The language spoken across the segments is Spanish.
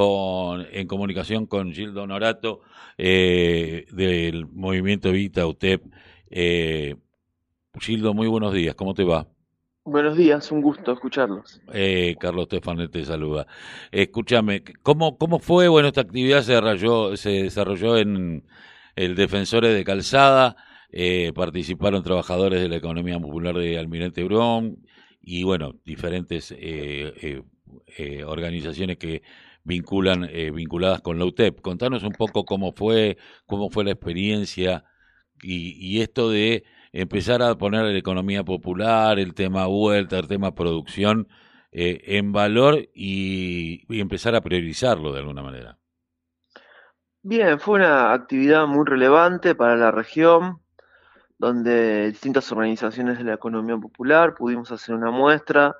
en comunicación con Gildo Norato eh, del movimiento Vita UTEP. Eh, Gildo, muy buenos días, ¿cómo te va? Buenos días, un gusto escucharlos. Eh, Carlos Tefanet te saluda. Escúchame, ¿cómo, ¿cómo fue? Bueno, esta actividad se desarrolló, se desarrolló en el Defensores de Calzada, eh, participaron trabajadores de la economía popular de Almirante Brón y, bueno, diferentes eh, eh, organizaciones que vinculan, eh, vinculadas con la UTEP. Contanos un poco cómo fue, cómo fue la experiencia y, esto de empezar a poner la economía popular, el tema vuelta, el tema producción eh, en valor y, empezar a priorizarlo de alguna manera. Bien, fue una actividad muy relevante para la región, donde distintas organizaciones de la economía popular pudimos hacer una muestra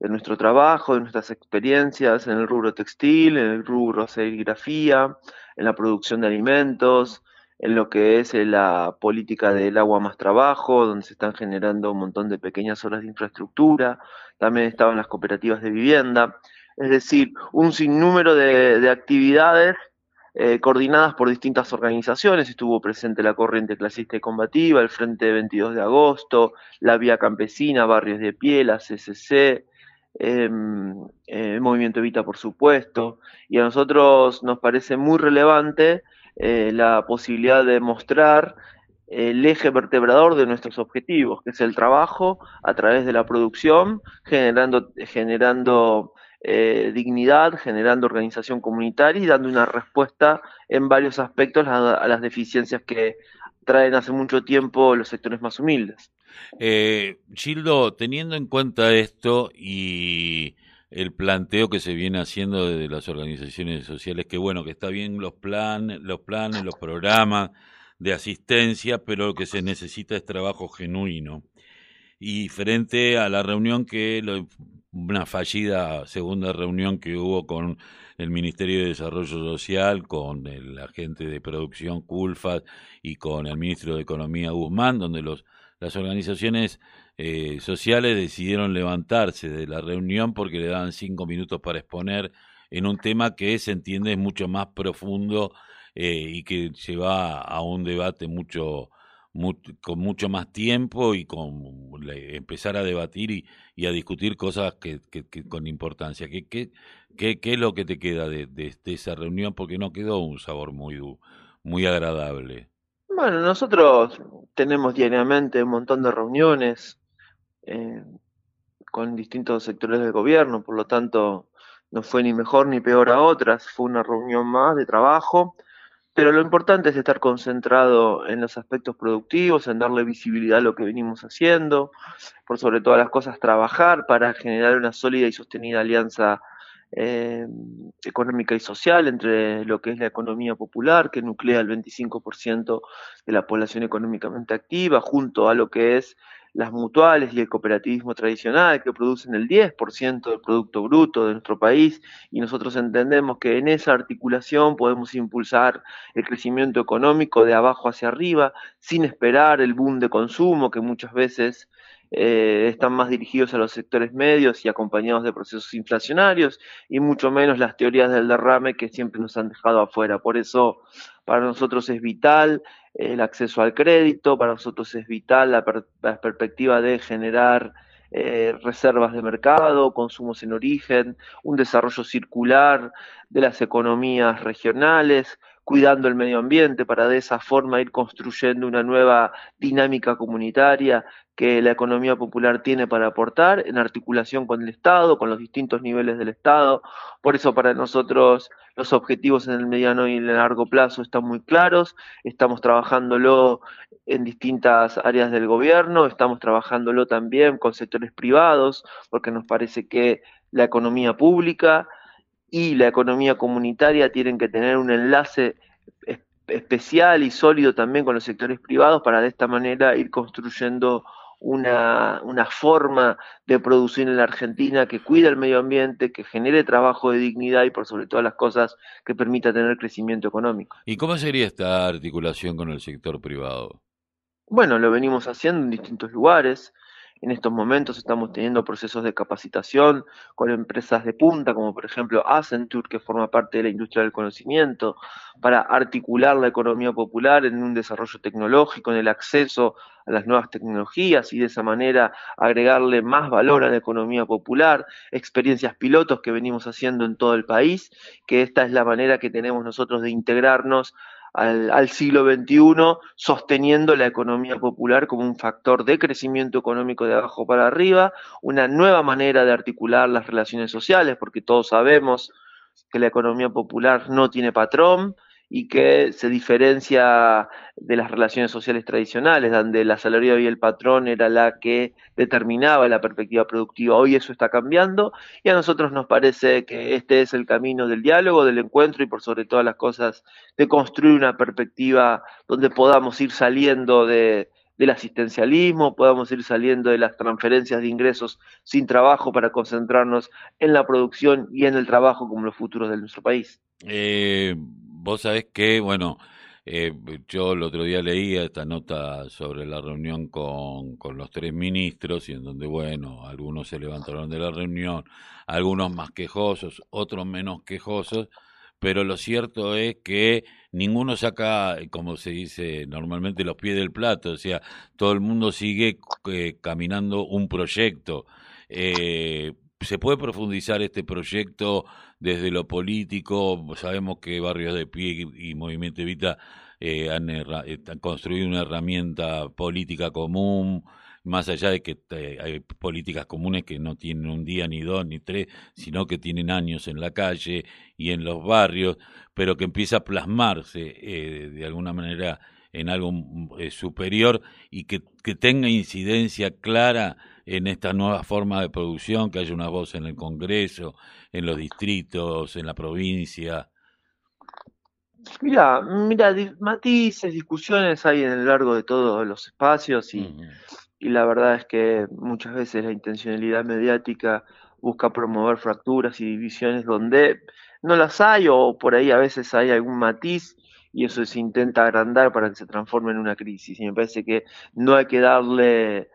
de nuestro trabajo, de nuestras experiencias en el rubro textil, en el rubro serigrafía, en la producción de alimentos, en lo que es eh, la política del agua más trabajo, donde se están generando un montón de pequeñas obras de infraestructura, también estaban las cooperativas de vivienda, es decir, un sinnúmero de, actividades eh, coordinadas por distintas organizaciones, estuvo presente la Corriente Clasista y Combativa, el Frente 22 de Agosto, la Vía Campesina, Barrios de Pie, la CCC, Em, eh, movimiento Evita, por supuesto, y a nosotros nos parece muy relevante eh, la posibilidad de mostrar el eje vertebrador de nuestros objetivos, que es el trabajo a través de la producción, generando, generando eh, dignidad, generando organización comunitaria y dando una respuesta en varios aspectos a las deficiencias que traen hace mucho tiempo los sectores más humildes. Eh, Gildo, teniendo en cuenta esto y el planteo que se viene haciendo desde las organizaciones sociales, que bueno, que está bien los planes, los planes, los programas de asistencia, pero lo que se necesita es trabajo genuino. Y frente a la reunión que, una fallida segunda reunión que hubo con el Ministerio de Desarrollo Social, con el agente de producción Culfat y con el ministro de Economía Guzmán, donde los las organizaciones eh, sociales decidieron levantarse de la reunión porque le daban cinco minutos para exponer en un tema que se entiende es mucho más profundo eh, y que lleva a un debate mucho, con mucho más tiempo y con empezar a debatir y, a discutir cosas que, que, con importancia. ¿Qué, qué, qué, es lo que te queda de, de, de, esa reunión? Porque no quedó un sabor muy, muy agradable. Bueno, nosotros tenemos diariamente un montón de reuniones eh, con distintos sectores del gobierno, por lo tanto no fue ni mejor ni peor a otras, fue una reunión más de trabajo, pero lo importante es estar concentrado en los aspectos productivos, en darle visibilidad a lo que venimos haciendo, por sobre todas las cosas trabajar para generar una sólida y sostenida alianza eh, económica y social entre lo que es la economía popular, que nuclea el 25% de la población económicamente activa, junto a lo que es las mutuales y el cooperativismo tradicional, que producen el 10% del Producto Bruto de nuestro país, y nosotros entendemos que en esa articulación podemos impulsar el crecimiento económico de abajo hacia arriba, sin esperar el boom de consumo que muchas veces eh, están más dirigidos a los sectores medios y acompañados de procesos inflacionarios y mucho menos las teorías del derrame que siempre nos han dejado afuera. Por eso para nosotros es vital el acceso al crédito, para nosotros es vital la, perspectiva de generar eh, reservas de mercado, consumos en origen, un desarrollo circular de las economías regionales, cuidando el medio ambiente para de esa forma ir construyendo una nueva dinámica comunitaria que la economía popular tiene para aportar en articulación con el Estado, con los distintos niveles del Estado. Por eso para nosotros los objetivos en el mediano y en el largo plazo están muy claros, estamos trabajándolo en distintas áreas del gobierno, estamos trabajándolo también con sectores privados, porque nos parece que la economía pública y la economía comunitaria tienen que tener un enlace especial y sólido también con los sectores privados para de esta manera ir construyendo una, una forma de producir en la Argentina que cuida el medio ambiente, que genere trabajo de dignidad y por sobre todas las cosas que permita tener crecimiento económico. ¿Y cómo sería esta articulación con el sector privado? Bueno, lo venimos haciendo en distintos lugares. En estos momentos estamos teniendo procesos de capacitación con empresas de punta, como por ejemplo Accenture, que forma parte de la industria del conocimiento, para articular la economía popular en un desarrollo tecnológico, en el acceso a las nuevas tecnologías y de esa manera agregarle más valor a la economía popular, experiencias pilotos que venimos haciendo en todo el país, que esta es la manera que tenemos nosotros de integrarnos al, siglo XXI, sosteniendo la economía popular como un factor de crecimiento económico de abajo para arriba, una nueva manera de articular las relaciones sociales, porque todos sabemos que la economía popular no tiene patrón, y que se diferencia de las relaciones sociales tradicionales, donde la salario y el patrón era la que determinaba la perspectiva productiva. Hoy eso está cambiando y a nosotros nos parece que este es el camino del diálogo, del encuentro y por sobre todas las cosas de construir una perspectiva donde podamos ir saliendo de, del asistencialismo, podamos ir saliendo de las transferencias de ingresos sin trabajo para concentrarnos en la producción y en el trabajo como los futuros de nuestro país. Eh, vos sabés que, bueno, eh, yo el otro día leía esta nota sobre la reunión con, con los tres ministros y en donde, bueno, algunos se levantaron de la reunión, algunos más quejosos, otros menos quejosos, pero lo cierto es que ninguno saca, como se dice normalmente, los pies del plato, o sea, todo el mundo sigue eh, caminando un proyecto. Eh, ¿Se puede profundizar este proyecto desde lo político? Sabemos que Barrios de Pie y Movimiento Evita eh, han, construido una herramienta política común, más allá de que eh, hay políticas comunes que no tienen un día, ni dos, ni tres, sino que tienen años en la calle y en los barrios, pero que empieza a plasmarse eh, de alguna manera en algo superior y que, que tenga incidencia clara en esta nueva forma de producción, que haya una voz en el Congreso, en los distritos, en la provincia? Mira, mira, matices, discusiones hay en el largo de todos los espacios y, y la verdad es que muchas veces la intencionalidad mediática busca promover fracturas y divisiones donde no las hay o por ahí a veces hay algún matiz y eso se intenta agrandar para que se transforme en una crisis. Y me parece que no hay que darle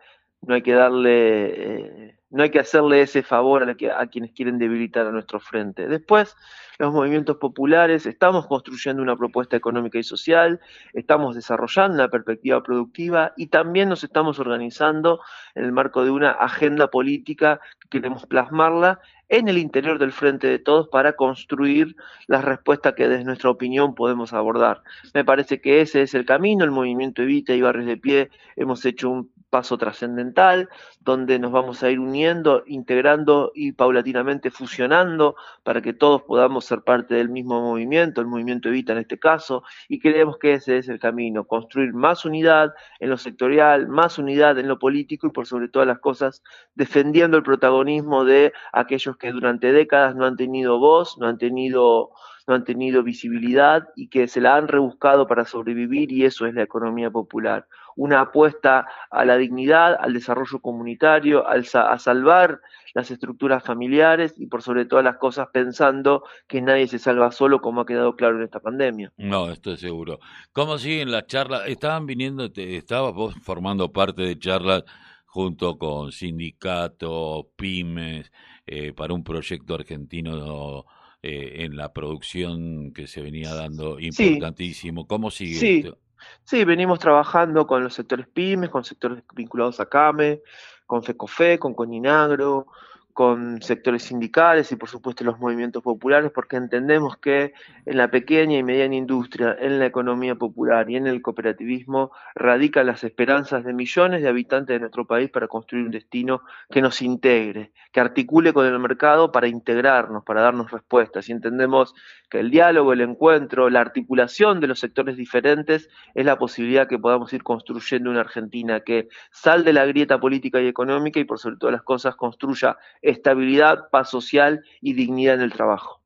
no hay que darle, eh, no hay que hacerle ese favor a, a, quienes quieren debilitar a nuestro frente. Después, los movimientos populares, estamos construyendo una propuesta económica y social, estamos desarrollando una perspectiva productiva y también nos estamos organizando en el marco de una agenda política que queremos plasmarla en el interior del frente de todos para construir las respuestas que desde nuestra opinión podemos abordar. Me parece que ese es el camino, el movimiento Evita y Barrios de Pie hemos hecho un paso trascendental, donde nos vamos a ir uniendo, integrando y paulatinamente fusionando para que todos podamos ser parte del mismo movimiento, el movimiento Evita en este caso, y creemos que ese es el camino, construir más unidad en lo sectorial, más unidad en lo político y por sobre todas las cosas defendiendo el protagonismo de aquellos que durante décadas no han tenido voz, no han tenido no han tenido visibilidad y que se la han rebuscado para sobrevivir y eso es la economía popular. Una apuesta a la dignidad, al desarrollo comunitario, al, a salvar las estructuras familiares y por sobre todas las cosas pensando que nadie se salva solo como ha quedado claro en esta pandemia. No, estoy seguro. ¿Cómo siguen las charlas? Estaban viniendo, estabas vos formando parte de charlas junto con sindicatos, pymes, eh, para un proyecto argentino eh, en la producción que se venía dando importantísimo. ¿Cómo sigue sí. esto? Sí, venimos trabajando con los sectores pymes, con sectores vinculados a CAME, con FECOFE, con Coninagro, con sectores sindicales y por supuesto los movimientos populares, porque entendemos que en la pequeña y mediana industria, en la economía popular y en el cooperativismo radican las esperanzas de millones de habitantes de nuestro país para construir un destino que nos integre, que articule con el mercado para integrarnos, para darnos respuestas. Y entendemos que el diálogo, el encuentro, la articulación de los sectores diferentes es la posibilidad que podamos ir construyendo una Argentina que sal de la grieta política y económica y por sobre todas las cosas construya estabilidad, paz social y dignidad en el trabajo.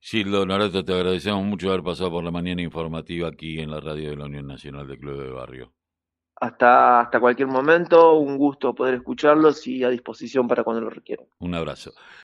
Gildo Noreto, te agradecemos mucho haber pasado por la mañana informativa aquí en la radio de la Unión Nacional de Club de Barrio. Hasta, hasta cualquier momento, un gusto poder escucharlos y a disposición para cuando lo requieran. Un abrazo.